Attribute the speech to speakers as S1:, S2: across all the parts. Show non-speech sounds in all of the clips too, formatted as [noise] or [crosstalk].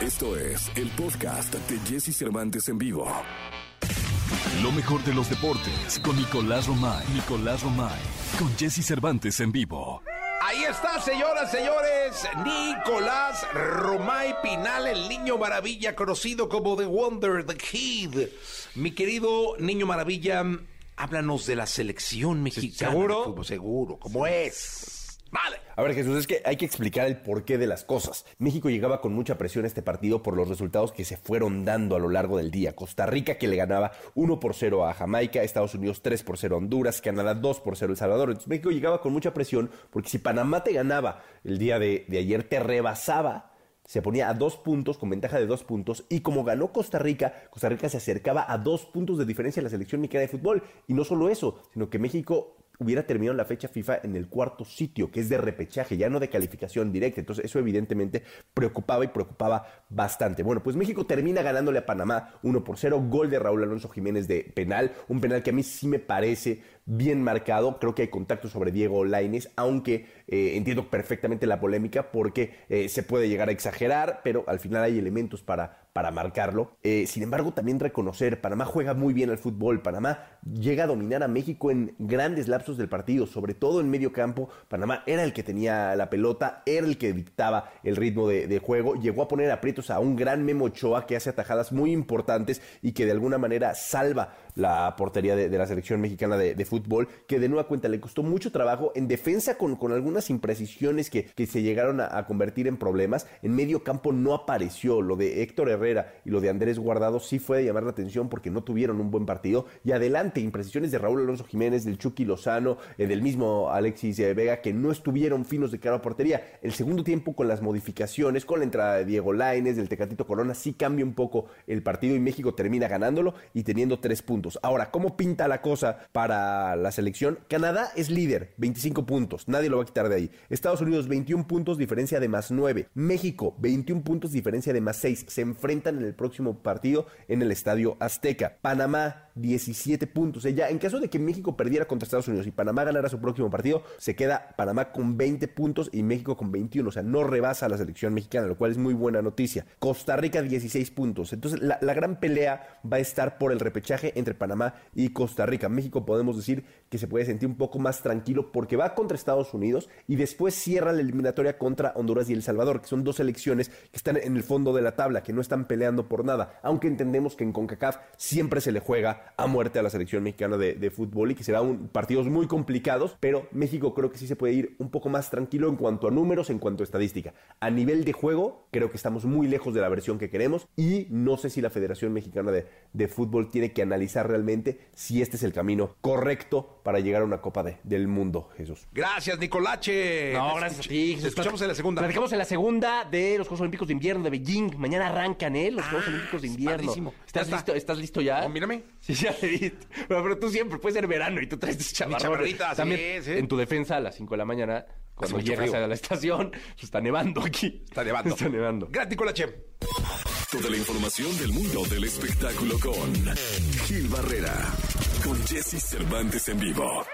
S1: Esto es el podcast de Jesse Cervantes en vivo. Lo mejor de los deportes con Nicolás Romay. Nicolás Romay. Con Jesse Cervantes en vivo.
S2: Ahí está, señoras, señores, Nicolás Romay Pinal, el niño maravilla, conocido como The Wonder, The Kid. Mi querido niño maravilla, háblanos de la selección mexicana.
S3: ¿Seguro?
S2: de fútbol. Seguro, ¿cómo es? Vale.
S3: A ver, Jesús, es que hay que explicar el porqué de las cosas. México llegaba con mucha presión este partido por los resultados que se fueron dando a lo largo del día. Costa Rica que le ganaba 1 por 0 a Jamaica, Estados Unidos 3 por 0 a Honduras, Canadá 2 por 0 a El Salvador. Entonces México llegaba con mucha presión porque si Panamá te ganaba el día de, de ayer, te rebasaba se ponía a dos puntos, con ventaja de dos puntos, y como ganó Costa Rica, Costa Rica se acercaba a dos puntos de diferencia a la selección mexicana de fútbol. Y no solo eso, sino que México hubiera terminado la fecha FIFA en el cuarto sitio, que es de repechaje, ya no de calificación directa. Entonces eso evidentemente preocupaba y preocupaba bastante. Bueno, pues México termina ganándole a Panamá 1 por 0, gol de Raúl Alonso Jiménez de penal, un penal que a mí sí me parece bien marcado, creo que hay contacto sobre Diego Laines, aunque eh, entiendo perfectamente la polémica porque eh, se puede llegar a exagerar, pero al final hay elementos para, para marcarlo. Eh, sin embargo, también reconocer, Panamá juega muy bien al fútbol, Panamá llega a dominar a México en grandes lapsos del partido, sobre todo en medio campo, Panamá era el que tenía la pelota, era el que dictaba el ritmo de, juego, llegó a poner aprietos a un gran Memo Ochoa que hace atajadas muy importantes y que de alguna manera salva la portería de, la selección mexicana de, fútbol, que de nueva cuenta le costó mucho trabajo en defensa con, algunas imprecisiones que, que se llegaron a, a, convertir en problemas. En medio campo no apareció. Lo de Héctor Herrera y lo de Andrés Guardado sí fue de llamar la atención porque no tuvieron un buen partido. Y adelante, imprecisiones de Raúl Alonso Jiménez, del Chucky Lozano, eh, del mismo Alexis eh, Vega, que no estuvieron finos de cara a portería. El segundo tiempo con las modificaciones, con la entrada de Diego Laines, del Tecatito Corona, sí cambia un poco el partido y México termina ganándolo y teniendo tres puntos. Ahora, ¿cómo pinta la cosa para la selección? Canadá es líder, 25 puntos, nadie lo va a quitar de ahí. Estados Unidos, 21 puntos, diferencia de más 9. México, 21 puntos, diferencia de más 6. Se en el próximo partido en el Estadio Azteca. Panamá, 17 puntos. Ya en caso de que México perdiera contra Estados Unidos y Panamá ganara su próximo partido, se queda Panamá con 20 puntos y México con 21. O sea, no rebasa a la selección mexicana, lo cual es muy buena noticia. Costa Rica, 16 puntos. Entonces, la, la gran pelea va a estar por el repechaje entre Panamá y Costa Rica. México podemos decir que se puede sentir un poco más tranquilo porque va contra Estados Unidos y después cierra la eliminatoria contra Honduras y El Salvador, que son dos selecciones que están en el fondo de la tabla, que no están peleando por nada, aunque entendemos que en CONCACAF siempre se le juega a muerte a la selección mexicana de, de fútbol y que será un, partidos muy complicados, pero México creo que sí se puede ir un poco más tranquilo en cuanto a números, en cuanto a estadística. A nivel de juego, creo que estamos muy lejos de la versión que queremos y no sé si la Federación Mexicana de, de Fútbol tiene que analizar realmente si este es el camino correcto para llegar a una Copa de, del Mundo, Jesús.
S2: Gracias, Nicolache.
S4: No, gracias a ti.
S2: Te escuchamos en la segunda.
S4: Platicamos en la segunda de los Juegos Olímpicos de Invierno de Beijing. Mañana arrancan, ¿eh? Los Juegos
S2: Ah,
S4: Olímpicos de Invierno. ¿Estás listo? ¿Estás listo ya? Sí, [laughs] ya te vi. Pero, pero tú siempre puede ser verano y tú traes tus chamarrones.
S2: chamarrita, sí,
S4: También,
S2: sí.
S4: en tu defensa, a las 5 de la mañana, cuando llegas
S2: frío.
S4: a la estación, pues, está nevando aquí.
S2: Está nevando.
S4: Está nevando.
S2: Gracias, Nicolache.
S1: Toda la información del mundo del espectáculo con Gil Barrera. Con Jesse Cervantes en vivo.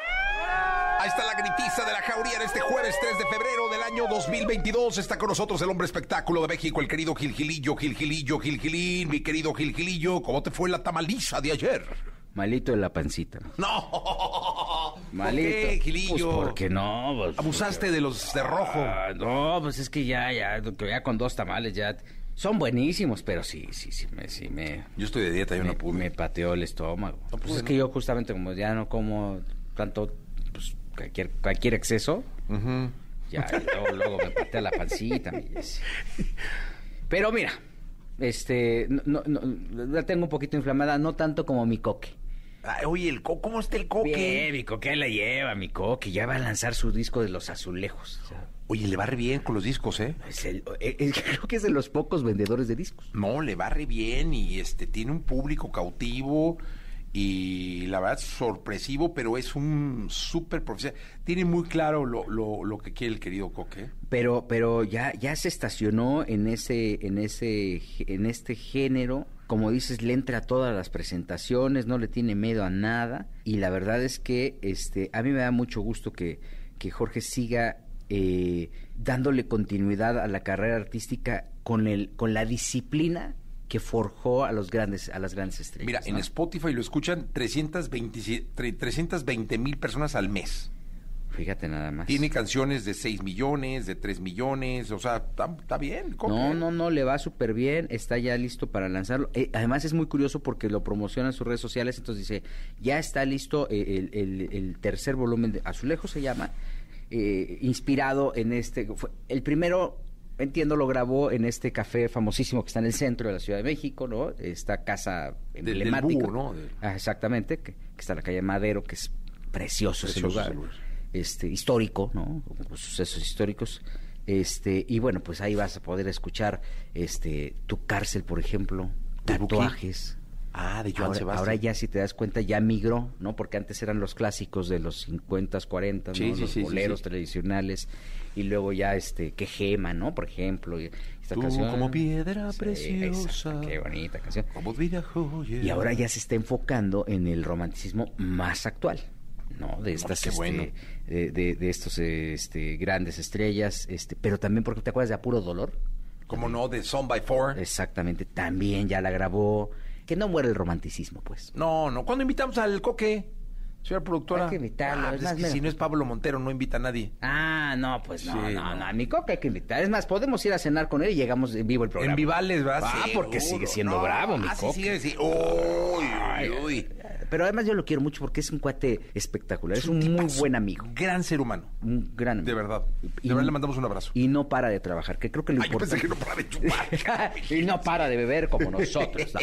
S2: Ahí está la gritiza de la jauría en este jueves 3 de febrero del año 2022. Está con nosotros el hombre espectáculo de México, el querido Gil Gilillo, Gil Gilillo, Gil Gilín, mi querido Gil Gilillo. ¿Cómo te fue la tamaliza de ayer?
S5: Malito de la pancita.
S2: No.
S5: Malito.
S2: ¿Por qué, Gilillo?
S5: Pues porque no. Pues,
S2: Abusaste de los de rojo.
S5: Ah, no, pues es que ya, ya, ya con dos tamales ya. Son buenísimos, pero sí, sí, sí, me, sí me,
S2: Yo estoy de dieta, yo
S5: me,
S2: no pude.
S5: me pateó el estómago.
S2: No
S5: pues
S2: pude,
S5: es
S2: ¿no?
S5: que yo justamente como ya no como tanto, pues cualquier, cualquier exceso, ya luego, luego me patea la pancita. Pero mira, este, no, no, no, la tengo un poquito inflamada, no tanto como mi coque.
S2: Ay, oye, el co ¿cómo está el coque?
S5: Bien, mi coque le lleva, mi coque. Ya va a lanzar su disco de los azulejos. O sea,
S2: Oye, le va re bien con los discos, ¿eh?
S5: es el- eh, [laughs] creo que es de los pocos vendedores de discos.
S2: No, le va re bien y este tiene un público cautivo y la verdad sorpresivo, pero es un súper profesional. Tiene muy claro lo, lo, lo que quiere el querido Coque.
S5: Pero, pero ya, ya se estacionó en ese, en ese, en este género. Como dices, le entra a todas las presentaciones, no le tiene miedo a nada. Y la verdad es que este, a mí me da mucho gusto que, que Jorge siga eh, dándole continuidad a la carrera artística con, el, con la disciplina que forjó a los grandes a las grandes estrellas.
S2: Mira, en. Spotify lo escuchan 320 mil personas al mes.
S5: Fíjate nada más.
S2: Tiene canciones de 6 millones, de 3 millones, o sea, está bien. Coque.
S5: No, no, no, le va súper bien, está ya listo para lanzarlo. Eh, además es muy curioso porque lo promociona en sus redes sociales, entonces dice, ya está listo eh, el, el- el tercer volumen de Azulejo se llama, eh, inspirado en este, fue- el primero, entiendo, lo grabó en este café famosísimo que está en el centro de la Ciudad de México, ¿no? Esta casa
S2: Del- del
S5: emblemática.
S2: búho, ¿no? Del-
S5: Ah, exactamente, que, que está en la calle Madero, que es precioso, ese lugar.
S2: ese lugar.
S5: Este, histórico, ¿no? Con Sucesos históricos. Este, y bueno, pues ahí vas a poder escuchar este tu cárcel, por ejemplo, tatuajes.
S2: Ah, de Joan
S5: Ahora,
S2: Sebastián.
S5: ahora ya si te das cuenta ya migró, ¿no? Porque antes eran los clásicos de los 50, 40, ¿no?
S2: Sí, sí,
S5: los
S2: sí, sí,
S5: boleros
S2: sí.
S5: tradicionales y luego ya este que gema, ¿no? Por ejemplo, esta
S2: Tú
S5: canción
S2: como piedra
S5: Sí,
S2: preciosa.
S5: exacto, qué bonita canción.
S2: Como vida joya.
S5: Y ahora ya se está enfocando en el romanticismo más actual, ¿no? De estas,
S2: qué
S5: este,
S2: bueno.
S5: de, de- de estos este, grandes estrellas, este, pero también porque te acuerdas de Apuro Dolor,
S2: Como no, de Son by Four.
S5: exactamente, también ya la grabó, que no muere el romanticismo, pues.
S2: No, no. ¿Cuándo invitamos al Coque? Señora productora.
S5: Hay que invitarlo,
S2: Ah,
S5: es más,
S2: que si no es Pablo Montero, no invita a nadie.
S5: Ah, no, pues no,
S2: Sí,
S5: no,
S2: no.
S5: a mi coca hay que invitar. Es más, podemos ir a cenar con él y llegamos en vivo el programa.
S2: En Vivales, ¿verdad?
S5: Ah, porque sigue siendo bravo, mi
S2: ah, sí,
S5: Coque.
S2: sigue, sí. Uy, uy, uy.
S5: Pero además yo lo quiero mucho porque es un cuate espectacular, es un, muy buen amigo,
S2: Gran ser humano.
S5: un gran amigo.
S2: De verdad. De
S5: Y-
S2: verdad le mandamos un abrazo.
S5: Y no para de trabajar, que creo que lo
S2: Ay, yo pensé
S5: importante...
S2: que no para de chupar. [laughs]
S5: y no para de beber como nosotros. No,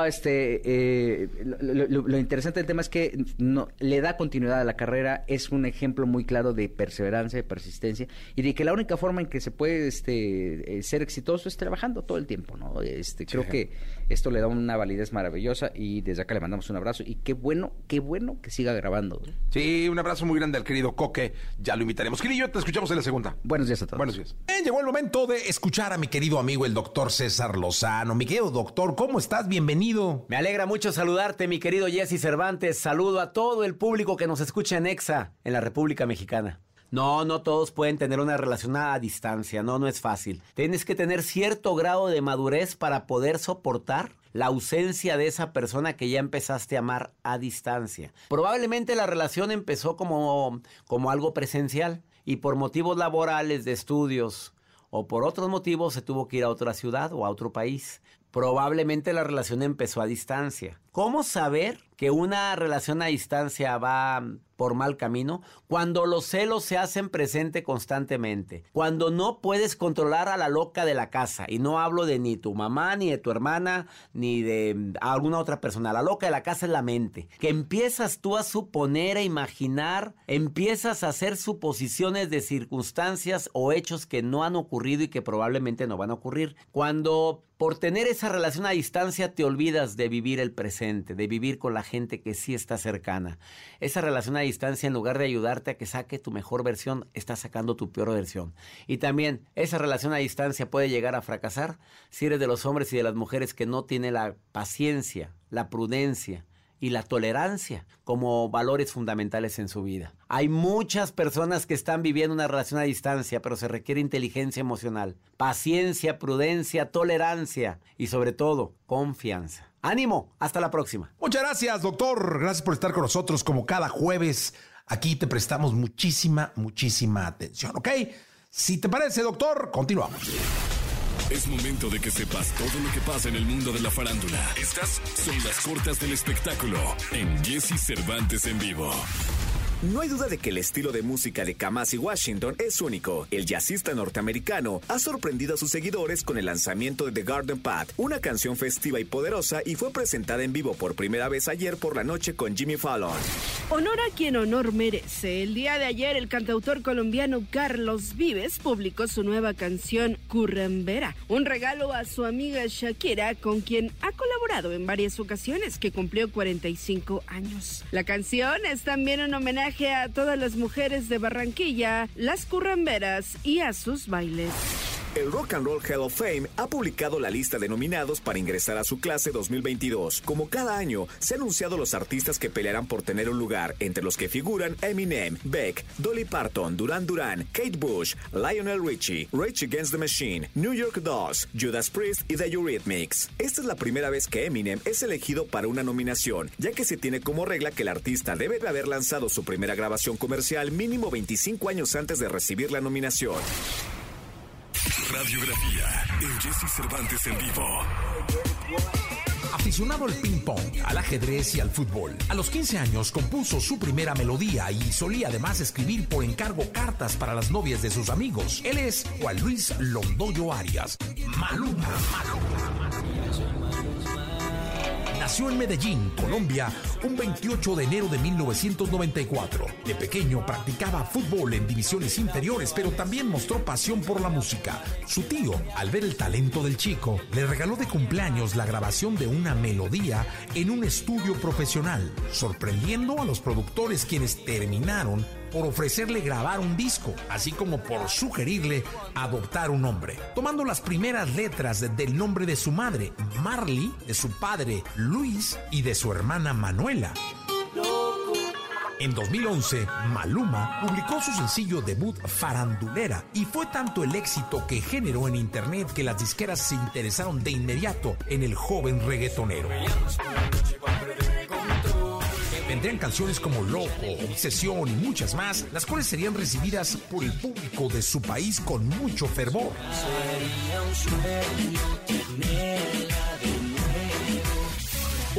S5: No, este, eh, lo, lo- lo interesante del tema es que no, le da continuidad a la carrera, es un ejemplo muy claro de perseverancia, de persistencia y de que la única forma en que se puede este, eh, ser exitoso es trabajando todo el tiempo, ¿no? Este, creo que esto le da una validez maravillosa y desde acá le mandamos un abrazo y qué bueno, qué bueno que siga grabando.
S2: Sí, un abrazo muy grande al querido Coque. Ya lo invitaremos. Yo te escuchamos en la segunda.
S5: Buenos días a todos.
S2: Buenos días. Bien, llegó el momento de escuchar a mi querido amigo el doctor César Lozano. Mi querido doctor, ¿cómo estás? Bienvenido.
S6: Me alegra mucho saludarte, mi querido Jesse Cervantes. Saludo a todo el público que nos escucha en EXA, en la República Mexicana. No, no todos pueden tener una relación a distancia, no, no es fácil. Tienes que tener cierto grado de madurez para poder soportar la ausencia de esa persona que ya empezaste a amar a distancia. Probablemente la relación empezó como, como algo presencial y por motivos laborales, de estudios, o por otros motivos se tuvo que ir a otra ciudad o a otro país. Probablemente la relación empezó a distancia. ¿Cómo saber que una relación a distancia va por mal camino? Cuando los celos se hacen presente constantemente. Cuando no puedes controlar a la loca de la casa. Y no hablo de ni tu mamá, ni de tu hermana, ni de mm, alguna otra persona. La loca de la casa es la mente. Que empiezas tú a suponer, a imaginar, empiezas a hacer suposiciones de circunstancias o hechos que no han ocurrido y que probablemente no van a ocurrir. Cuando por tener esa relación a distancia te olvidas de vivir el presente, de vivir con la gente que sí está cercana. Esa relación a distancia, en lugar de ayudarte a que saque tu mejor versión, está sacando tu peor versión. Y también esa relación a distancia puede llegar a fracasar si eres de los hombres y de las mujeres que no tiene la paciencia, la prudencia, y la tolerancia como valores fundamentales en su vida. Hay muchas personas que están viviendo una relación a distancia, pero se requiere inteligencia emocional, paciencia, prudencia, tolerancia y sobre todo confianza. Ánimo, hasta la próxima.
S2: Muchas gracias, doctor. Gracias por estar con nosotros como cada jueves. Aquí te prestamos muchísima, muchísima atención, ¿ok? Si te parece, doctor, continuamos.
S1: Es momento de que sepas todo lo que pasa en el mundo de la farándula. Estas son las cortas del espectáculo en Jesse Cervantes en vivo.
S7: No hay duda de que el estilo de música de Kamasi Washington es único. El jazzista norteamericano ha sorprendido a sus seguidores con el lanzamiento de The Garden Path, una canción festiva y poderosa y fue presentada en vivo por primera vez ayer por la noche con Jimmy Fallon.
S8: Honor a quien honor merece. El día de ayer el cantautor colombiano Carlos Vives publicó su nueva canción Currambera, un regalo a su amiga Shakira con quien ha colaborado en varias ocasiones que cumplió 45 años. La canción es también un homenaje a todas las mujeres de Barranquilla, las curramberas y a sus bailes.
S7: El Rock and Roll Hall of Fame ha publicado la lista de nominados para ingresar a su clase 2022. Como cada año, se han anunciado los artistas que pelearán por tener un lugar, entre los que figuran Eminem, Beck, Dolly Parton, Duran Duran, Kate Bush, Lionel Richie, Rage Against the Machine, New York Dolls, Judas Priest y The Eurythmics. Esta es la primera vez que Eminem es elegido para una nominación, ya que se tiene como regla que el artista debe de haber lanzado su primera grabación comercial mínimo 25 años antes de recibir la nominación.
S1: Radiografía en Jesse Cervantes en vivo.
S9: Aficionado al ping-pong, al ajedrez y al fútbol. A los 15 años compuso su primera melodía y solía además escribir por encargo cartas para las novias de sus amigos. Él es Juan Luis Londoyo Arias. Maluma. Nació en Medellín, Colombia, un 28 de enero de 1994. De pequeño practicaba fútbol en divisiones inferiores, pero también mostró pasión por la música. Su tío, al ver el talento del chico, le regaló de cumpleaños la grabación de una melodía en un estudio profesional, sorprendiendo a los productores quienes terminaron por ofrecerle grabar un disco, así como por sugerirle adoptar un nombre, tomando las primeras letras del nombre de su madre, Marley, de su padre, Luis, y de su hermana Manuela. En 2011, Maluma publicó su sencillo debut Farandulera y fue tanto el éxito que generó en internet que las disqueras se interesaron de inmediato en el joven reggaetonero. Vendrían canciones como Loco, Obsesión y muchas más, las cuales serían recibidas por el público de su país con mucho fervor.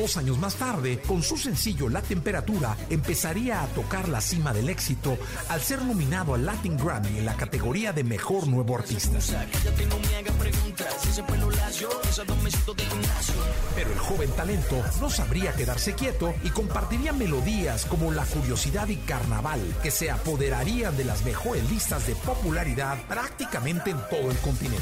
S9: Dos años más tarde, con su sencillo La Temperatura, empezaría a tocar la cima del éxito al ser nominado al Latin Grammy en la categoría de Mejor Nuevo Artista. Pero el joven talento no sabría quedarse quieto y compartiría melodías como La Curiosidad y Carnaval, que se apoderarían de las mejores listas de popularidad prácticamente en todo el continente.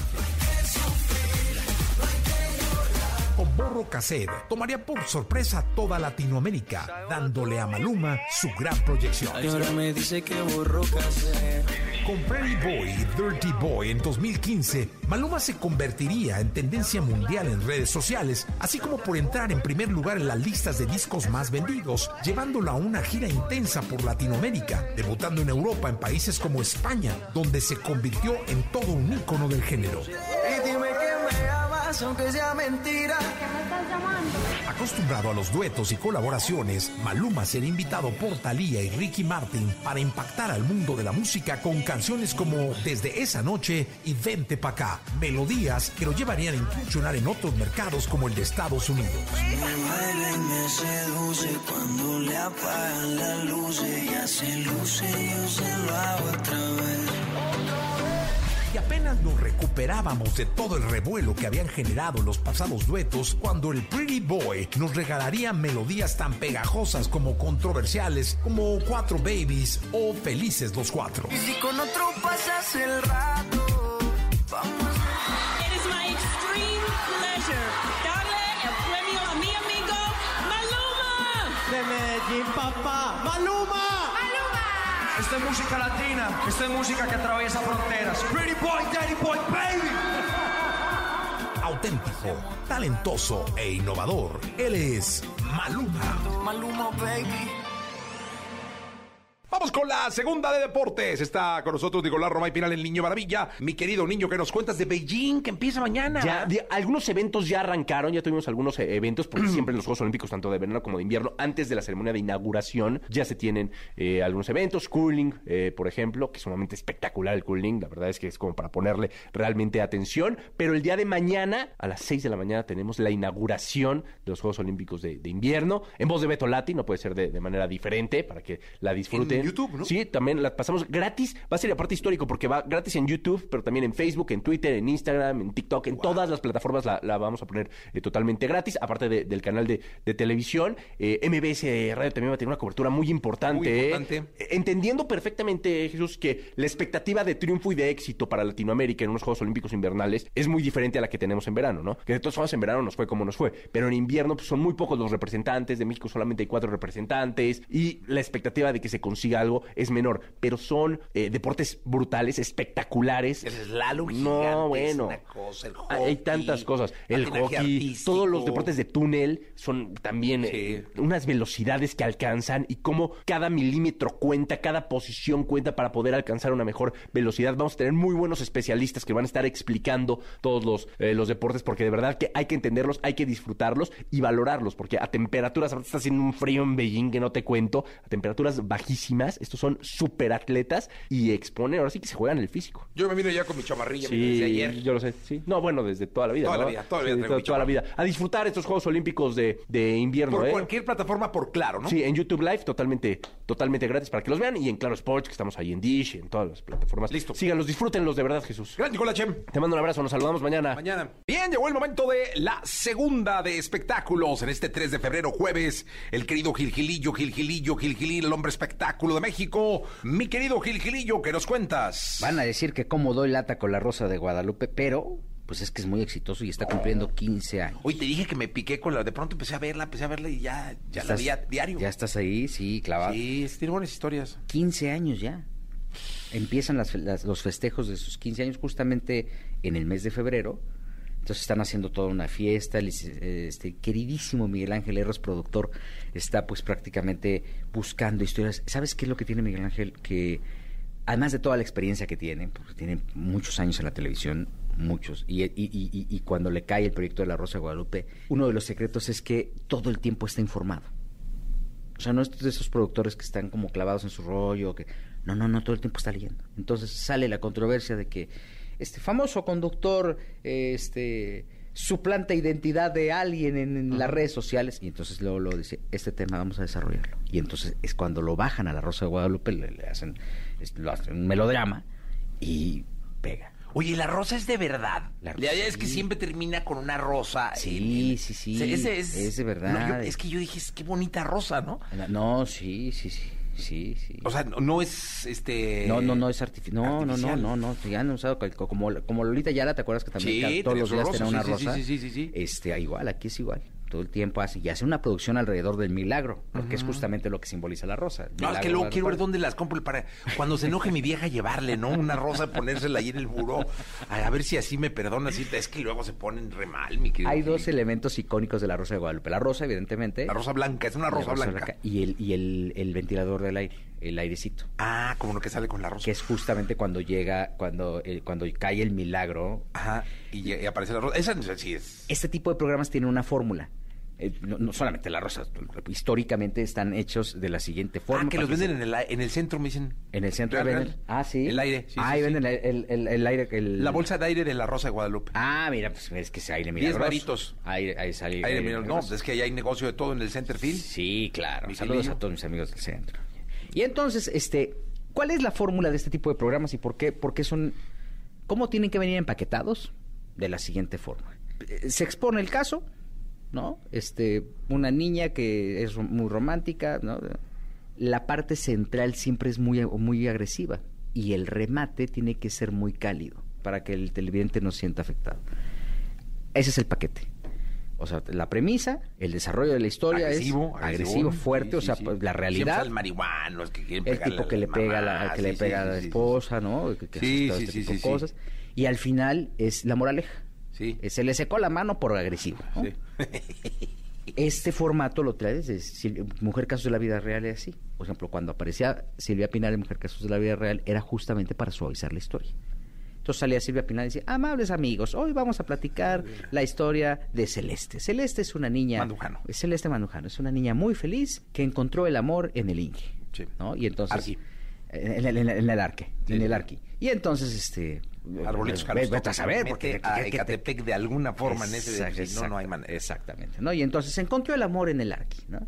S9: Borro Cassette tomaría por sorpresa toda Latinoamérica, dándole a Maluma su gran proyección.
S10: me dice que borro cassette.
S9: Con Prairie Boy y Dirty Boy en 2015, Maluma se convertiría en tendencia mundial en redes sociales, así como por entrar en primer lugar en las listas de discos más vendidos, llevándolo a una gira intensa por Latinoamérica, debutando en Europa en países como España, donde se convirtió en todo un ícono del género.
S10: Y dime que me amas aunque sea mentira.
S9: Acostumbrado a los duetos y colaboraciones, Maluma será invitado por Thalía y Ricky Martin para impactar al mundo de la música con canciones como Desde esa noche y Vente pa' acá, melodías que lo llevarían a incursionar en otros mercados como el de Estados Unidos.
S10: Me baila y me seduce cuando le apagan las luces. Ya se luce, yo se lo hago otra vez.
S9: Apenas nos recuperábamos de todo el revuelo que habían generado los pasados duetos cuando el Pretty Boy nos regalaría melodías tan pegajosas como controversiales como Cuatro Babies o Felices los Cuatro.
S10: Y si con otro pasas el rato, vamos a...
S11: It is my extreme pleasure darle el premio a mi amigo Maluma.
S12: De Medellín, papá. ¡Maluma! Esta es música latina, esta es música que atraviesa fronteras. Pretty boy, daddy boy, baby.
S9: Auténtico, talentoso e innovador. Él es Maluma.
S10: Maluma, baby.
S2: Vamos con la segunda de deportes. Está con nosotros Nicolás Romay Pinal, el Niño Maravilla. Mi querido niño, que nos cuentas de Beijing, que empieza mañana?
S4: Ya, de- algunos eventos ya arrancaron, ya tuvimos algunos eh, eventos, porque [clears throat] siempre en los Juegos Olímpicos, tanto de verano como de invierno, antes de la ceremonia de inauguración, ya se tienen eh, algunos eventos. Curling, eh, por ejemplo, que es sumamente espectacular el curling. La verdad es que es como para ponerle realmente atención. Pero el día de mañana, a las 6 de la mañana, tenemos la inauguración de los Juegos Olímpicos de, de invierno. En voz de Beto Lati, no puede ser de, de manera diferente, para que la disfruten.
S2: En YouTube, ¿no?
S4: Sí, también la pasamos gratis. Va a ser aparte histórico porque va gratis en YouTube, pero también en Facebook, en Twitter, en Instagram, en TikTok, en todas las plataformas la, la vamos a poner eh, totalmente gratis, aparte de- del canal de, de televisión. Eh, MBS Radio también va a tener una cobertura muy importante.
S2: Muy
S4: eh.
S2: importante.
S4: Eh, Entendiendo perfectamente, Jesús, que la expectativa de triunfo y de éxito para Latinoamérica en unos Juegos Olímpicos invernales es muy diferente a la que tenemos en verano, ¿no? Que de todas formas en verano nos fue como nos fue, pero en invierno pues, son muy pocos los representantes, de México solamente hay cuatro representantes y la expectativa de que se consiga algo, es menor. Pero son eh, deportes brutales, espectaculares.
S2: El slalom
S4: No,
S2: gigante es
S4: bueno.
S2: una cosa, el
S4: Hay
S2: hockey,
S4: tantas cosas. El hockey,
S2: artístico.
S4: todos los deportes de túnel son también eh, unas velocidades que alcanzan y cómo cada milímetro cuenta, cada posición cuenta para poder alcanzar una mejor velocidad. Vamos a tener muy buenos especialistas que van a estar explicando todos los, eh, los deportes porque de verdad que hay que entenderlos, hay que disfrutarlos y valorarlos porque a temperaturas, ahorita está haciendo un frío en Beijing que no te cuento, a temperaturas bajísimas, estos son súper atletas y exponen, ahora sí que se juegan el físico.
S2: Yo me vino ya con mi chamarrilla
S4: Sí,
S2: desde ayer.
S4: yo lo sé, sí. No, bueno, desde toda la vida.
S2: Toda la vida, toda la vida
S4: Sí,
S2: traigo mi
S4: toda la vida. A disfrutar estos Juegos Olímpicos de, de invierno,
S2: Por
S4: ¿eh?
S2: cualquier plataforma, por claro, ¿no?
S4: Sí, en YouTube Live, totalmente, totalmente gratis para que los vean. Y en Claro Sports, que estamos ahí en Dish, en todas las plataformas. Listo. Síganlos, disfrútenlos de verdad, Jesús.
S2: Gracias, Nicolás Chem.
S4: Te mando un abrazo, nos saludamos mañana.
S2: Mañana. Bien, llegó el momento de la segunda de espectáculos. En este 3 de febrero, jueves, el querido Gilgilillo, Gilgilillo, Gilgilín, el hombre espectáculo de México. Mi querido Gilgilillo, ¿qué nos cuentas?
S5: Van a decir que cómo doy lata con la Rosa de Guadalupe, pero pues es que es muy exitoso y está cumpliendo 15 años.
S2: Hoy te dije que me piqué con la. De pronto empecé a verla, empecé a verla y ya, ya la vi a diario.
S5: Ya estás ahí, sí, clavado.
S2: Sí, tiene buenas historias.
S5: 15 años ya. Empiezan las- las- los festejos de sus 15 años justamente en el mes de febrero. Entonces están haciendo toda una fiesta. Este queridísimo Miguel Ángel Herros, productor, está pues prácticamente buscando historias. ¿Sabes qué es lo que tiene Miguel Ángel? Que además de toda la experiencia que tiene, porque tiene muchos años en la televisión, muchos, y, y- y- cuando le cae el proyecto de La Rosa Guadalupe, uno de los secretos es que todo el tiempo está informado. O sea, no es de esos productores que están como clavados en su rollo, que no, no, no, todo el tiempo está leyendo. Entonces sale la controversia de que este famoso conductor este suplanta identidad de alguien en, en las redes sociales y entonces luego lo dice, este tema vamos a desarrollarlo. Y entonces es cuando lo bajan a la Rosa de Guadalupe, le, le hacen, es- lo hacen un melodrama y pega.
S2: Oye, la rosa es de verdad.
S5: La
S2: La idea es que siempre termina con una rosa.
S5: Sí, sí, sí,
S2: ese es,
S5: es de verdad.
S2: No, yo- es que yo dije, qué bonita rosa, ¿no?
S5: No, sí, sí, sí, sí, sí.
S2: O sea, no, no es este.
S5: No, no, no es artificial. No, no, no, no, no. Ya han usado como, como Lolita Yala, ¿te acuerdas que también
S2: Sí,
S5: todos los días
S2: rosa,
S5: tenía una
S2: sí, sí,
S5: rosa?
S2: sí, sí, sí, sí.
S5: Este, igual, aquí es igual. Todo el tiempo hace, y hace una producción alrededor del milagro, porque es justamente lo que simboliza la rosa.
S2: No, es que luego quiero ver dónde las compro para cuando se enoje mi vieja llevarle, ¿no? Una rosa, ponérsela ahí en el buró. A, ver si así me perdona. así- es que luego se ponen re mal, mi querido.
S5: Hay dos elementos icónicos de la rosa de Guadalupe. La rosa, evidentemente.
S2: La rosa blanca, es una rosa, blanca.
S5: Y, el, y el, el ventilador del aire, el airecito.
S2: Ah, como lo que sale con la rosa.
S5: Que es justamente cuando llega, cuando, eh, cuando cae el milagro.
S2: Ajá, y, y aparece la rosa. Esa si es.
S5: Este tipo de programas tienen una fórmula. Eh, no, no solamente la rosa, históricamente están hechos de la siguiente forma.
S2: Ah, que los venden en el, en el centro, me dicen.
S5: En el centro venden. Ah, sí.
S2: El aire, sí,
S5: Ah,
S2: sí,
S5: ahí
S2: sí.
S5: venden el, el- el- el aire. el-
S2: La bolsa de aire de la rosa de Guadalupe.
S5: Ah, mira, pues es que es aire
S2: 10
S5: milagroso.
S2: varitos.
S5: Aire, ahí sale.
S2: Aire mineral. No, es que ahí hay negocio de todo en el Centerfield.
S5: Sí, claro. Saludos a todos mis amigos del centro. Y entonces, este, ¿cuál es la fórmula de este tipo de programas y por qué, por qué son, cómo tienen que venir empaquetados? De la siguiente forma. Eh, Se expone el caso, ¿no? Este, una niña que es muy romántica, ¿no? La parte central siempre es muy, muy agresiva y el remate tiene que ser muy cálido para que el televidente no sienta afectado. Ese es el paquete. O sea, la premisa, el desarrollo de la historia
S2: agresivo,
S5: es agresivo, fuerte,
S2: Sí,
S5: o sea,
S2: sí.
S5: pues, la realidad.
S2: el que quieren
S5: El tipo que le pega a la, que le pega a la esposa, ¿no? Que, que
S2: Sí, sí,
S5: este
S2: sí,
S5: tipo de cosas. Y al final es la moraleja.
S2: Sí.
S5: Eh, Se le secó la mano por agresivo. ¿no?
S2: Sí. [laughs]
S5: Este formato lo trae desde Mujer Casos de la Vida Real es así. Por ejemplo, cuando aparecía Silvia Pinal en Mujer Casos de la Vida Real, era justamente para suavizar la historia. Entonces salía Silvia Pinal y decía, amables amigos, hoy vamos a platicar la historia de Celeste. Celeste es una niña...
S2: Mandujano.
S5: Es Celeste Mandujano. Es una niña muy feliz que encontró el amor en el Inge.
S2: Sí.
S5: ¿no? Y entonces...
S2: Arqui.
S5: En, el- en en el arque,
S2: Sí,
S5: en el
S2: sí.
S5: arqui. Y entonces, este...
S2: Arbolitos caros.
S5: Vete a saber, porque...
S2: A Ecatepec de alguna forma en ese...
S5: Exact-
S2: si no, no hay manera.
S5: Exactamente, ¿no? Y entonces encontró el amor en el arqui, ¿no?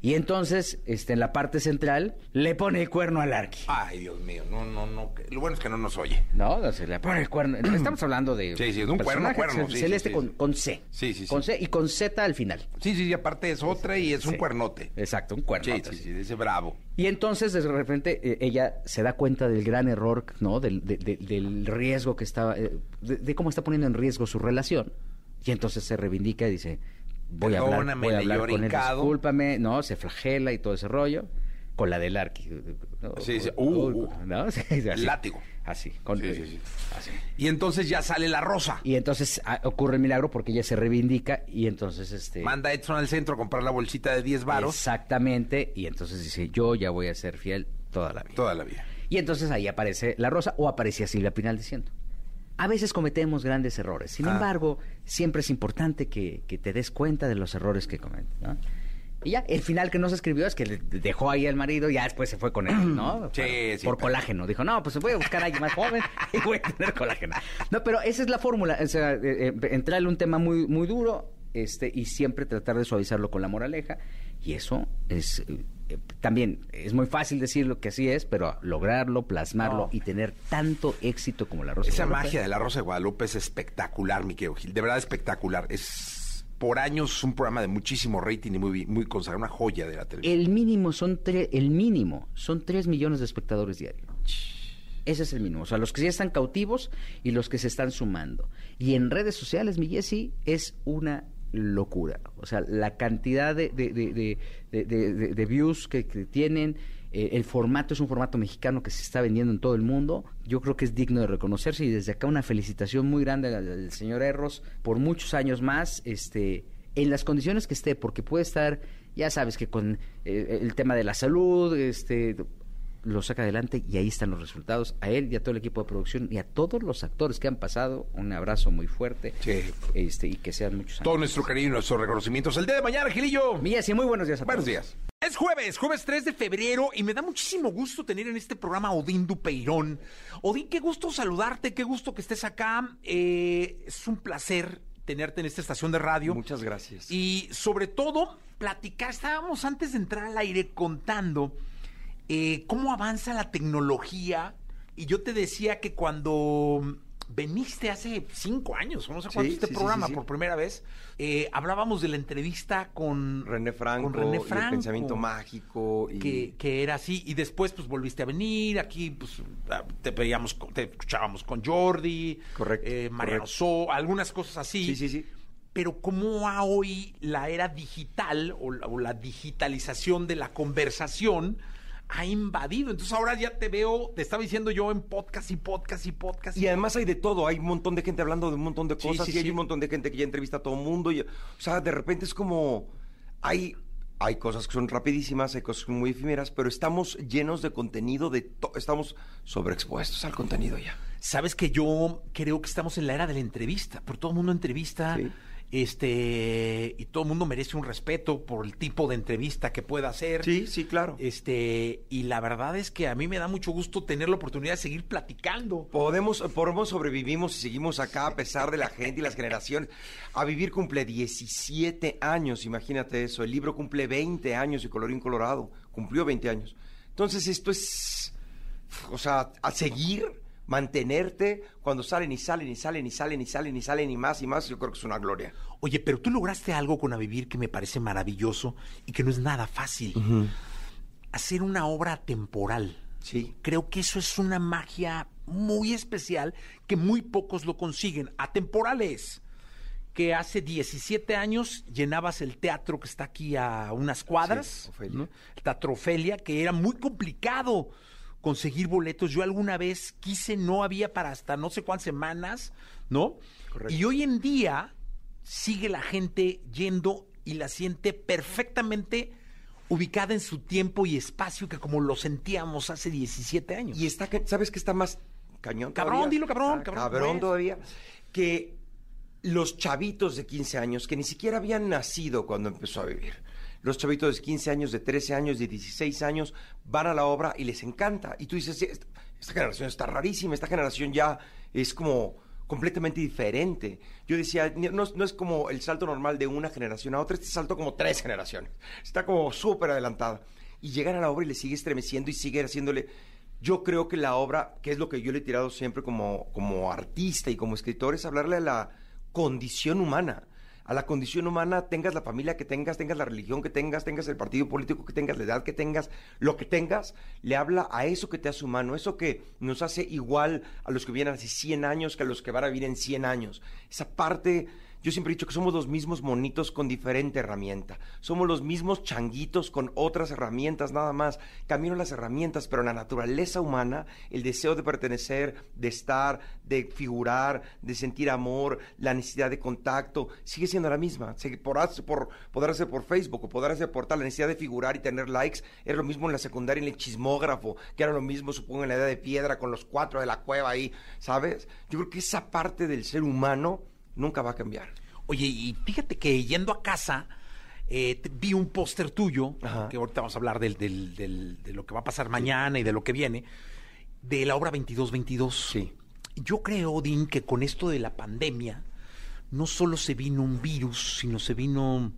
S5: Y entonces, este, en la parte central, le pone el cuerno al arqui.
S2: Ay, Dios mío, no, no, no. Lo bueno es que no nos oye.
S5: No, no, se le pone el cuerno. Estamos hablando de.
S2: Sí, sí, de un cuerno, sí,
S5: celeste
S2: sí,
S5: con,
S2: sí.
S5: con C.
S2: Sí, sí, sí.
S5: Con C y con Z al final.
S2: Sí, sí, y aparte es otra y es un cuernote.
S5: Exacto, un cuerno.
S2: Sí, sí, sí, ese bravo.
S5: Y entonces, de repente, eh, ella se da cuenta del gran error, ¿no? Del, de- de- del riesgo que estaba. eh, de, de cómo está poniendo en riesgo su relación. Y entonces se reivindica y dice: Voy a hablar, voy a hablar con él, discúlpame, ¿no? Se flagela y todo ese rollo. con la del Arqui. ¿no?
S9: Sí, sí. Uh, uh.
S5: ¿No? [laughs] Sí, sí, así.
S9: Látigo.
S5: Así. con-
S9: Sí, sí, sí.
S5: así.
S9: Y entonces ya sale la rosa.
S5: Y entonces ah, ocurre el milagro porque ella se reivindica y entonces este
S9: Manda a Edson al centro a comprar la bolsita de 10 varos
S5: exactamente y entonces dice yo ya voy a ser fiel toda la vida.
S9: toda la vida.
S5: Y entonces ahí aparece la rosa o aparecía Silvia Pinal diciendo. A veces cometemos grandes errores. Sin
S9: Ah.
S5: embargo, siempre es importante que, que te des cuenta de los errores que cometes. ¿no? Y ya, el final que no se escribió es que le dejó ahí al marido y ya después se fue con él, ¿no? [clears throat]
S9: Sí,
S5: Para-
S9: sí,
S5: Por colágeno. Dijo, no, pues voy a buscar a alguien más joven [laughs] y voy a tener colágeno. No, pero esa es la fórmula. O sea, eh, eh, entrarle un tema muy, muy duro este, y siempre tratar de suavizarlo con la moraleja. Y eso es... eh, también es muy fácil decirlo que así es, pero lograrlo, plasmarlo y tener tanto éxito como la Rosa de
S9: Esa
S5: Guadalupe,
S9: magia de la Rosa de Guadalupe es espectacular, mi querido Gil. De verdad espectacular. Es por años un programa de muchísimo rating y muy, muy consagrado. Una joya de la televisión.
S5: El mínimo son tres, el mínimo son 3 millones de espectadores diarios. Ese es el mínimo. O sea, los que ya están cautivos y los que se están sumando. Y en redes sociales, mi Jessy, es una locura. O sea, la cantidad de, de, de, de- views que, tienen, eh, el formato es un formato mexicano que se está vendiendo en todo el mundo. Yo creo que es digno de reconocerse y desde acá una felicitación muy grande al, al señor Erros por muchos años más, este, en las condiciones que esté, porque puede estar, ya sabes que con eh, el tema de la salud, este, lo saca adelante y ahí están los resultados. A él y a todo el equipo de producción y a todos los actores que han pasado, un abrazo muy fuerte.
S9: Sí.
S5: Este, y que sean muchos años.
S9: Todo nuestro cariño y nuestros reconocimientos. El día de mañana, Gilillo.
S5: Mía, sí, muy buenos días a
S9: Buenos
S5: todos.
S9: días. Es jueves, jueves 3 de febrero y me da muchísimo gusto tener en este programa a Odín Dupeirón. Odín, qué gusto saludarte, qué gusto que estés acá. Eh, es un placer tenerte en esta estación de radio.
S13: Muchas gracias.
S9: Y sobre todo, platicar, estábamos antes de entrar al aire contando eh, cómo avanza la tecnología. Y yo te decía que cuando veniste hace cinco años, o no sé cuánto,
S13: Sí,
S9: este
S13: sí,
S9: programa
S13: sí,
S9: por primera vez, eh, hablábamos de la entrevista con
S13: René Franco,
S9: con René
S13: y el
S9: Franco.
S13: pensamiento mágico y
S9: que, que era así y después pues volviste a venir aquí pues te veíamos con- te escuchábamos con Jordi
S13: Correcto,
S9: eh, Mariano
S13: correcto.
S9: So algunas cosas así
S13: Sí, sí, sí.
S9: pero cómo ha hoy la era digital o la, o la digitalización de la conversación ha invadido entonces ahora ya te veo te estaba diciendo yo en podcast y podcast y podcast
S13: Y además hay de todo, hay un montón de gente hablando de un montón de
S9: Sí,
S13: cosas
S9: sí,
S13: y hay
S9: sí.
S13: un montón de gente que ya entrevista a todo el mundo. Y, o sea, de repente es como, hay, hay cosas que son rapidísimas, hay cosas que son muy efímeras, pero estamos llenos de contenido, de to- estamos sobreexpuestos al contenido ya.
S9: Sabes que yo creo que estamos en la era de la entrevista, por todo el mundo entrevista,
S13: Sí.
S9: Este, y todo el mundo merece un respeto por el tipo de entrevista que pueda hacer.
S13: Sí, sí, claro.
S9: Este, y la verdad es que a mí me da mucho gusto tener la oportunidad de seguir platicando.
S13: Podemos, podemos sobrevivimos y seguimos acá a pesar de la gente y las generaciones. A vivir cumple 17 años, imagínate eso. El libro cumple 20 años y Colorín Colorado cumplió 20 años. Entonces esto es, o sea, a seguir, mantenerte cuando salen y salen y salen y salen y salen y salen y más y más, yo creo que es una gloria.
S9: Oye, pero tú lograste algo con A Vivir que me parece maravilloso y que no es nada fácil. Hacer una obra temporal.
S13: Sí.
S9: Creo que eso es una magia muy especial que muy pocos lo consiguen. Atemporales. Que hace 17 años llenabas el teatro que está aquí a unas cuadras,
S13: Sí, Ofelia.
S9: ¿no? el Teatro Ofelia, que era muy complicado conseguir boletos. Yo alguna vez quise, no había para hasta no sé cuántas semanas, ¿no?
S13: Correcto.
S9: Y hoy en día sigue la gente yendo y la siente perfectamente ubicada en su tiempo y espacio que como lo sentíamos hace 17 años.
S13: Y está, que- ¿sabes qué está más cañón?
S9: Cabrón,
S13: todavía?
S9: dilo, cabrón, cabrón,
S13: Cabrón
S9: pues.
S13: todavía. Que los chavitos de 15 años, que ni siquiera habían nacido cuando empezó a vivir, los chavitos de 15 años, de 13 años, de 16 años, van a la obra y les encanta. Y tú dices, "Sí, esta, generación está rarísima, esta generación ya es como completamente diferente. Yo decía, no es como el salto normal de una generación a otra, este salto como tres generaciones. Está como súper adelantada. Y llegan a la obra y le sigue estremeciendo y sigue haciéndole... Yo creo que la obra, que es lo que yo le he tirado siempre como, como artista y como escritor, es hablarle a la condición humana. A la condición humana, tengas la familia que tengas, tengas la religión que tengas, tengas el partido político que tengas, la edad que tengas, lo que tengas, le habla a eso que te hace humano, eso que nos hace igual a los que vienen hace 100 años que a los que van a vivir en 100 años. Esa parte Yo siempre he dicho que somos los mismos monitos con diferente herramienta. Somos los mismos changuitos con otras herramientas nada más. Camino las herramientas, pero la naturaleza humana, el deseo de pertenecer, de estar, de figurar, de sentir amor, la necesidad de contacto, sigue siendo la misma. Se- Por, poder hacer por Facebook o poder hacer por tal, la necesidad de figurar y tener likes, era lo mismo en la secundaria en el chismógrafo, que era lo mismo, supongo, en la edad de piedra con los cuatro de la cueva ahí, ¿sabes? Yo creo que esa parte del ser humano nunca va a cambiar.
S9: Oye, y fíjate que yendo a casa, eh, vi un póster tuyo, que ahorita vamos a hablar del, del- del- de lo que va a pasar mañana y de lo que viene, de la obra 2222.
S13: Sí.
S9: Yo creo, Odín, que con esto de la pandemia, no solo se vino un virus, sino se vino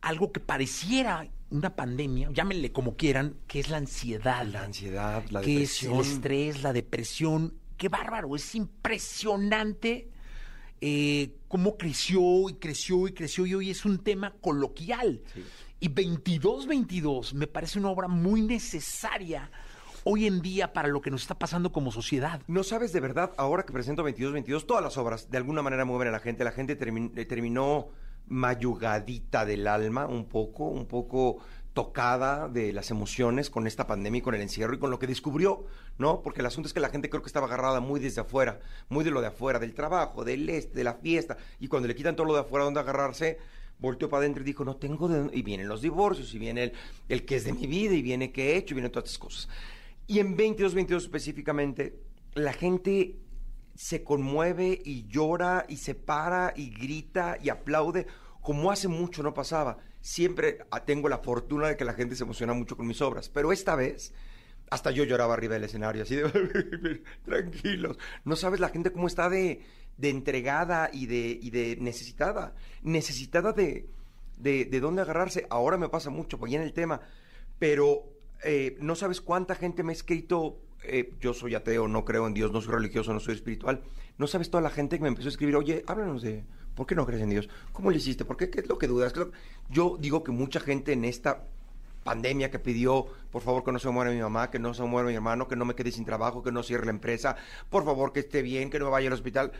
S9: algo que pareciera una pandemia, llámenle como quieran, que es la ansiedad.
S13: La ansiedad, la
S9: que es
S13: depresión.
S9: el estrés, la depresión. Qué bárbaro, es impresionante eh, cómo creció y creció y creció y hoy es un tema coloquial. Y 2222 me parece una obra muy necesaria hoy en día para lo que nos está pasando como sociedad.
S13: No sabes de verdad, ahora que presento 22-22, todas las obras de alguna manera mueven a la gente. La gente eh, terminó mayugadita del alma, un poco, un poco tocada de las emociones con esta pandemia y con el encierro y con lo que descubrió, ¿no? Porque el asunto es que la gente creo que estaba agarrada muy desde afuera, muy de lo de afuera, del trabajo, del este, de la fiesta, y cuando le quitan todo lo de afuera donde agarrarse, volteó para adentro y dijo, no tengo de dónde-". Y vienen los divorcios, y viene el, el que es de mi vida, y viene qué he hecho, y vienen todas estas cosas. Y en 22-22 específicamente, la gente se conmueve y llora y se para y grita y aplaude como hace mucho no pasaba. Siempre tengo la fortuna de que la gente se emociona mucho con mis obras, pero esta vez hasta yo lloraba arriba del escenario, así de [laughs] tranquilos. No sabes la gente cómo está de, de entregada y de, y de necesitada, necesitada de, de, de dónde agarrarse. Ahora me pasa mucho, porque en el tema, pero eh, no sabes cuánta gente me ha escrito, eh, yo soy ateo, no creo en Dios, no soy religioso, no soy espiritual. No sabes toda la gente que me empezó a escribir, oye, háblanos de, ¿por qué no crees en Dios? ¿Cómo le hiciste? ¿Por qué? ¿Qué es lo que dudas? ¿Qué es lo- Yo digo que mucha gente en esta pandemia que pidió, por favor, que no se muera mi mamá, que no se muera mi hermano, que no me quede sin trabajo, que no cierre la empresa, por favor, que esté bien, que no vaya al hospital.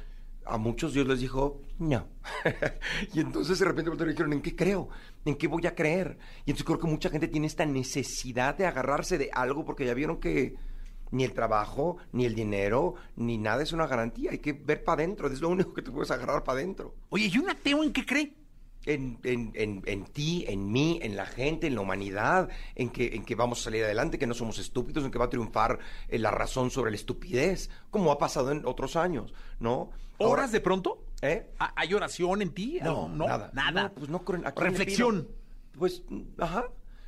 S13: A muchos Dios les dijo, no. [laughs] y entonces de repente y dijeron, ¿en qué creo? ¿En qué voy a creer? Y entonces creo que mucha gente tiene esta necesidad de agarrarse de algo porque ya vieron que ni el trabajo, ni el dinero, ni nada es una garantía. Hay que ver para adentro, es lo único que te puedes agarrar para adentro.
S9: Oye, ¿y un ateo en qué cree?
S13: En, en, en, en ti, en mí, en la gente, en la humanidad, en que, en que vamos a salir adelante, que no somos estúpidos, en que va a triunfar eh, la razón sobre la estupidez, como ha pasado en otros años, ¿no?
S9: ¿Horas de pronto?
S13: ¿Eh?
S9: ¿Ha- ¿Hay oración en ti?
S13: No,
S9: no,
S13: nada.
S9: nada.
S13: No, pues no creo en- ¿a quién le
S9: Reflexión.
S13: Pues, mm, ajá.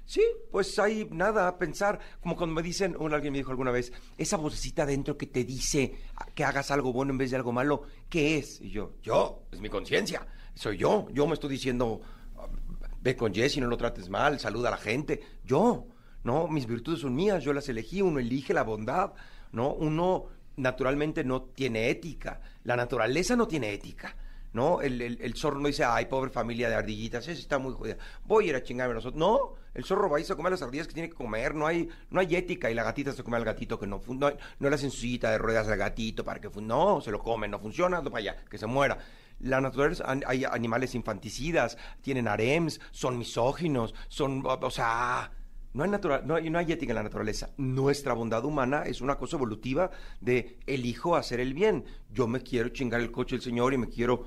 S13: Sí, pues hay nada, pensar, como cuando me dicen, o alguien me dijo alguna vez, esa vocecita dentro que te dice que hagas algo bueno en vez de algo malo, ¿qué es? Y yo, yo, es mi conciencia, soy yo, yo me estoy diciendo, ve con Jesse, no lo trates mal, saluda a la gente, yo, ¿no? Mis virtudes son mías, yo las elegí, uno elige la bondad, ¿no? Uno naturalmente no tiene ética, la naturaleza no tiene ética. ¿no? El, el, el zorro no dice, ay, pobre familia de ardillitas, esa está muy jodida. Voy a ir a chingarme a nosotros. No, el zorro va a irse a comer las ardillas que tiene que comer, no hay, no hay ética. Y la gatita se come al gatito que no no, no le hacen sillita de ruedas al gatito para que no, se lo comen, no funciona, no para allá, que se muera. La naturaleza, hay animales infanticidas, tienen harems, son misóginos, son, o sea, no hay, natural, no, hay, no hay ética en la naturaleza. Nuestra bondad humana es una cosa evolutiva de elijo hacer el bien. Yo me quiero chingar el coche del Señor y me quiero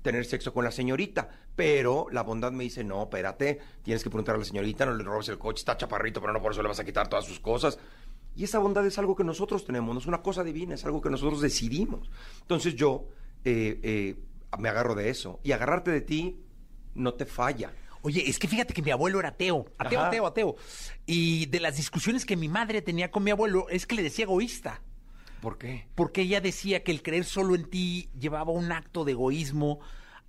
S13: tener sexo con la señorita. Pero la bondad me dice, no, espérate, tienes que preguntar a la señorita, no le robes el coche, está chaparrito, pero no por eso le vas a quitar todas sus cosas. Y esa bondad es algo que nosotros tenemos, no es una cosa divina, es algo que nosotros decidimos. Entonces yo eh, eh, me agarro de eso. Y agarrarte de ti no te falla.
S9: Oye, es que fíjate que mi abuelo era ateo, ateo,
S13: Ajá.
S9: ateo, ateo. Y de las discusiones que mi madre tenía con mi abuelo es que le decía egoísta.
S13: ¿Por qué?
S9: Porque ella decía que el creer solo en ti llevaba un acto de egoísmo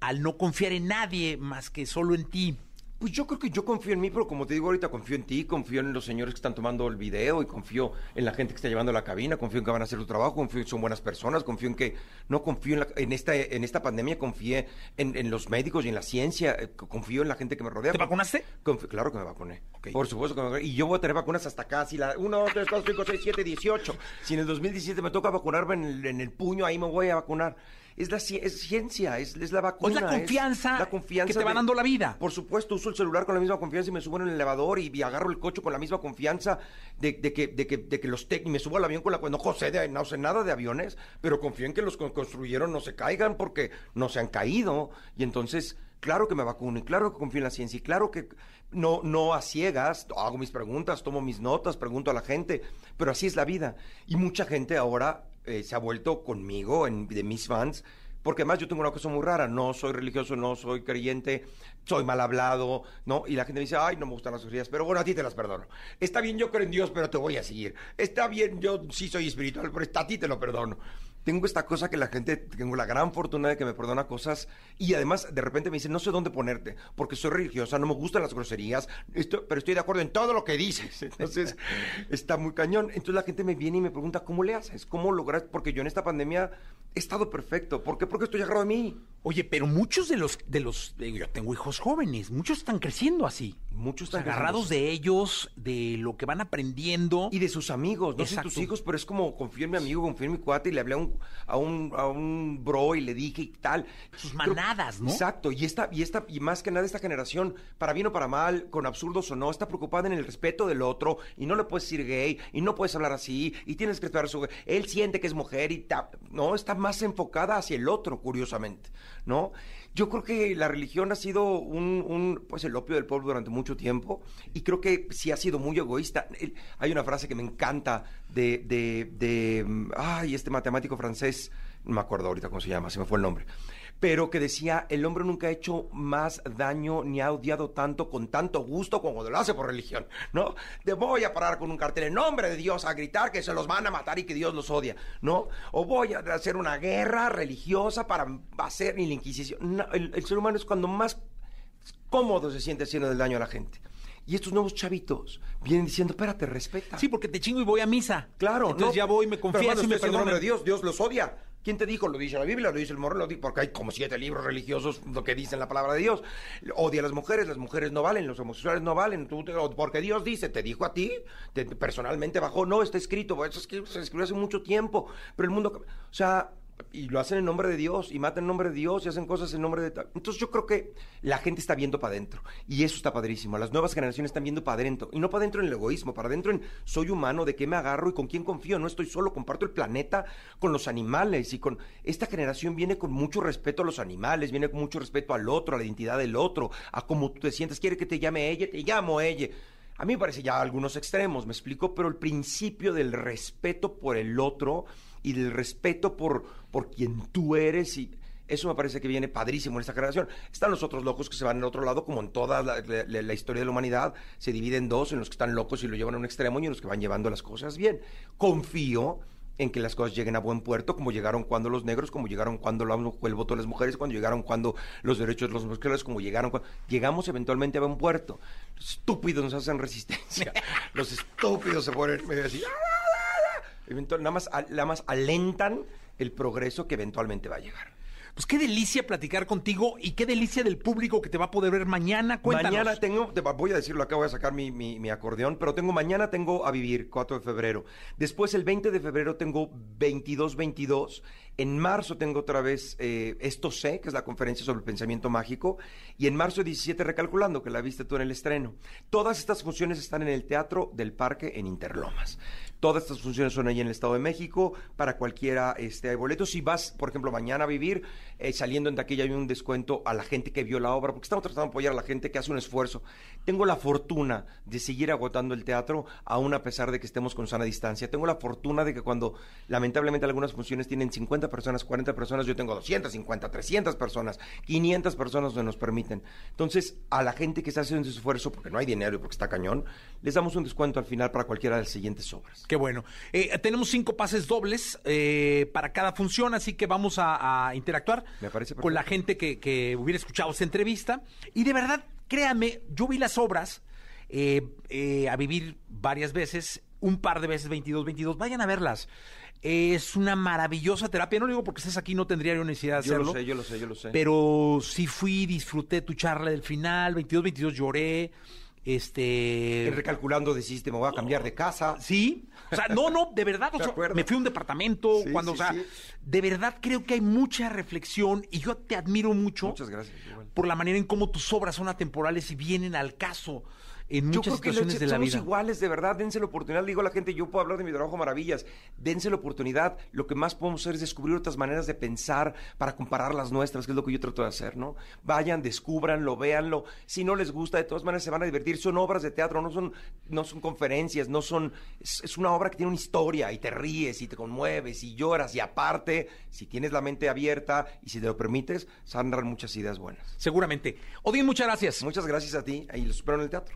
S9: al no confiar en nadie más que solo en ti.
S13: Pues yo creo que yo confío en mí, pero como te digo ahorita, confío en ti, confío en los señores que están tomando el video y confío en la gente que está llevando la cabina, confío en que van a hacer su trabajo, confío en que son buenas personas, confío en que no confío en, la- en esta en esta pandemia, confié en, en los médicos y en la ciencia, eh, confío en la gente que me rodea.
S9: ¿Te vacunaste?
S13: Confío- claro que me vacuné. Por supuesto que me vacuné. Y yo voy a tener vacunas hasta casi la 1, 2, 3, 4, 5, 6, 7, 18. Si en el 2017 me toca vacunarme en el, en el puño, ahí me voy a vacunar. Es la es ciencia, es, es la vacuna.
S2: Es la confianza
S13: la confianza
S2: que te va
S13: de-
S2: dando la vida.
S13: Por supuesto, uso el celular con la misma confianza y me subo en el elevador y, y agarro el coche con la misma confianza de, de que, de, que, de que los y me subo al avión con la no sé, de, no sé nada de aviones, pero confío en que los que construyeron no se caigan porque no se han caído. Y entonces, claro que me vacuno y claro que confío en la ciencia y claro que no, no a ciegas, hago mis preguntas, tomo mis notas, pregunto a la gente, pero así es la vida. Y mucha gente ahora eh, se ha vuelto conmigo, en, de mis fans, porque además yo tengo una cosa muy rara, no soy religioso, no soy creyente, soy mal hablado, ¿no? Y la gente me dice, ay, no me gustan las orgías, pero bueno, a ti te las perdono. Está bien, yo creo en Dios, pero te voy a seguir. Está bien, yo sí soy espiritual, pero a ti te lo perdono. Tengo esta cosa que la gente, tengo la gran fortuna de que me perdona cosas y además de repente me dicen, no sé dónde ponerte, porque soy religiosa, no me gustan las groserías, esto- pero estoy de acuerdo en todo lo que dices. [laughs] Entonces, está muy cañón. Entonces la gente me viene y me pregunta, ¿cómo le haces? ¿Cómo logras? Porque yo en esta pandemia he estado perfecto. ¿Por qué? Porque estoy agarrado de mí.
S2: Oye, pero muchos de los, de los, yo tengo hijos jóvenes, muchos están creciendo así.
S13: Muchos están
S2: agarrados de ellos, de lo que van aprendiendo.
S13: Y de sus amigos, no sé tus hijos, pero es como confío en mi amigo, confío en mi cuate y le hablé a un, a un, a un bro y le dije y tal.
S2: Sus manadas, ¿no?
S13: Exacto, y esta, y esta, y más que nada esta generación, para bien o para mal, con absurdos o no, está preocupada en el respeto del otro, y no le puedes decir gay, y no puedes hablar así, y tienes que respetar a su él siente que es mujer y ta- no, está más enfocada hacia el otro, curiosamente, ¿no? Yo creo que la religión ha sido un, un, pues el opio del pueblo durante mucho tiempo y creo que sí ha sido muy egoísta. Hay una frase que me encanta de, de, de, mm, ay, este matemático francés, no me acuerdo ahorita cómo se llama, se me fue el nombre, pero que decía, el hombre nunca ha hecho más daño ni ha odiado tanto con tanto gusto como cuando lo hace por religión, ¿no? De voy a parar con un cartel en nombre de Dios a gritar que se los van a matar y que Dios los odia, ¿no? O voy a hacer una guerra religiosa para hacer ni la Inquisición. No, el, el ser humano es cuando más cómodo se siente haciendo el daño a la gente. Y estos nuevos chavitos vienen diciendo, espérate, respeta.
S2: Sí, porque te chingo y voy a misa.
S13: Claro,
S2: Entonces
S13: no,
S2: ya voy, me confieso y me
S13: nombre de Dios, Dios los odia. ¿Quién te dijo? Lo dice la Biblia, lo dice el morro, lo dice, porque hay como siete libros religiosos lo que dicen la palabra de Dios. Odia a las mujeres, las mujeres no valen, los homosexuales no valen, tú porque Dios dice, te dijo a ti, te- te- personalmente bajó, no, está escrito, eso es que se escribió hace mucho tiempo, pero el mundo, o sea, y lo hacen en nombre de Dios, y matan en nombre de Dios, y hacen cosas en nombre de... Entonces yo creo que la gente está viendo para adentro, y eso está padrísimo, las nuevas generaciones están viendo para adentro, y no para adentro en el egoísmo, para adentro en soy humano, de qué me agarro y con quién confío, no estoy solo, comparto el planeta con los animales, y con... Esta generación viene con mucho respeto a los animales, viene con mucho respeto al otro, a la identidad del otro, a cómo tú te sientes, quiere que te llame ella, te llamo ella. A mí me parece ya algunos extremos, me explico, pero el principio del respeto por el otro y del respeto por, por quien tú eres y eso me parece que viene padrísimo en esta generación. Están los otros locos que se van al otro lado, como en toda la, la- la historia de la humanidad, se divide en dos, en los que están locos y lo llevan a un extremo y en los que van llevando las cosas bien. Confío en que las cosas lleguen a buen puerto, como llegaron cuando los negros, como llegaron cuando la- el voto de las mujeres, cuando llegaron cuando los derechos de los homosexuales, como llegaron cuando... Llegamos eventualmente a buen puerto. Los estúpidos nos hacen resistencia. [laughs] los estúpidos se ponen medio así... Eventual- nada, más, nada más alentan el progreso que eventualmente va a llegar.
S2: Pues qué delicia platicar contigo y qué delicia del público que te va a poder ver mañana. Cuéntanos.
S13: Mañana tengo, te voy a decirlo acá, voy a sacar mi, mi- mi acordeón, pero tengo mañana tengo a vivir, 4 de febrero. Después el 20 de febrero tengo 22-22. En marzo tengo otra vez eh, Esto sé, que es la conferencia sobre el pensamiento mágico. Y en marzo 17 recalculando, que la viste tú en el estreno. Todas estas funciones están en el Teatro del Parque en Interlomas. Todas estas funciones son ahí en el Estado de México. Para cualquiera este, hay boletos. Si vas, por ejemplo, mañana a vivir, eh, saliendo en taquilla hay un descuento a la gente que vio la obra, porque estamos tratando de apoyar a la gente que hace un esfuerzo. Tengo la fortuna de seguir agotando el teatro, aún a pesar de que estemos con sana distancia. Tengo la fortuna de que cuando, lamentablemente, algunas funciones tienen 50 personas, 40 personas, yo tengo 250, 300 personas, 500 personas donde nos permiten. Entonces, a la gente que está haciendo ese esfuerzo, porque no hay dinero y porque está cañón, les damos un descuento al final para cualquiera de las siguientes obras.
S2: Qué bueno. Eh, tenemos cinco pases dobles eh, para cada función, así que vamos a, a interactuar
S13: Me parece
S2: con la gente que, que hubiera escuchado esta entrevista. Y de verdad, créame, yo vi las obras eh, eh, a vivir varias veces, un par de veces, 22, 22. Vayan a verlas. Es una maravillosa terapia. No lo digo porque estés aquí, no tendría yo necesidad de
S13: Yo
S2: hacerlo.
S13: lo sé, yo lo sé, yo lo sé.
S2: Pero sí fui, disfruté tu charla del final, 22, 22 lloré.
S9: Este.
S13: Recalculando decidiste, me voy a cambiar de casa.
S9: Sí. O sea, no, no, de verdad. o
S13: De
S9: sea, me fui a un departamento.
S13: Sí,
S9: cuando,
S13: sí,
S9: o sea,
S13: sí.
S9: de verdad creo que hay mucha reflexión y yo te admiro mucho.
S13: Muchas gracias. igual.
S9: Por la manera en cómo tus obras son atemporales y vienen al caso en
S13: Yo creo que
S9: situaciones de la
S13: somos
S9: vida.
S13: iguales, de verdad, dense la oportunidad. Le digo a la gente, yo puedo hablar de mi trabajo maravillas, dense la oportunidad. Lo que más podemos hacer es descubrir otras maneras de pensar para comparar las nuestras, que es lo que yo trato de hacer, ¿no? Vayan, descúbranlo, véanlo. Si no les gusta, de todas maneras se van a divertir. Son obras de teatro, no son, no son conferencias, no son... Es, es una obra que tiene una historia y te ríes y te conmueves y lloras. Y aparte, si tienes la mente abierta y si te lo permites, saldrán muchas ideas buenas.
S9: Seguramente. Odín, muchas gracias.
S13: Muchas gracias a ti y los espero en el teatro.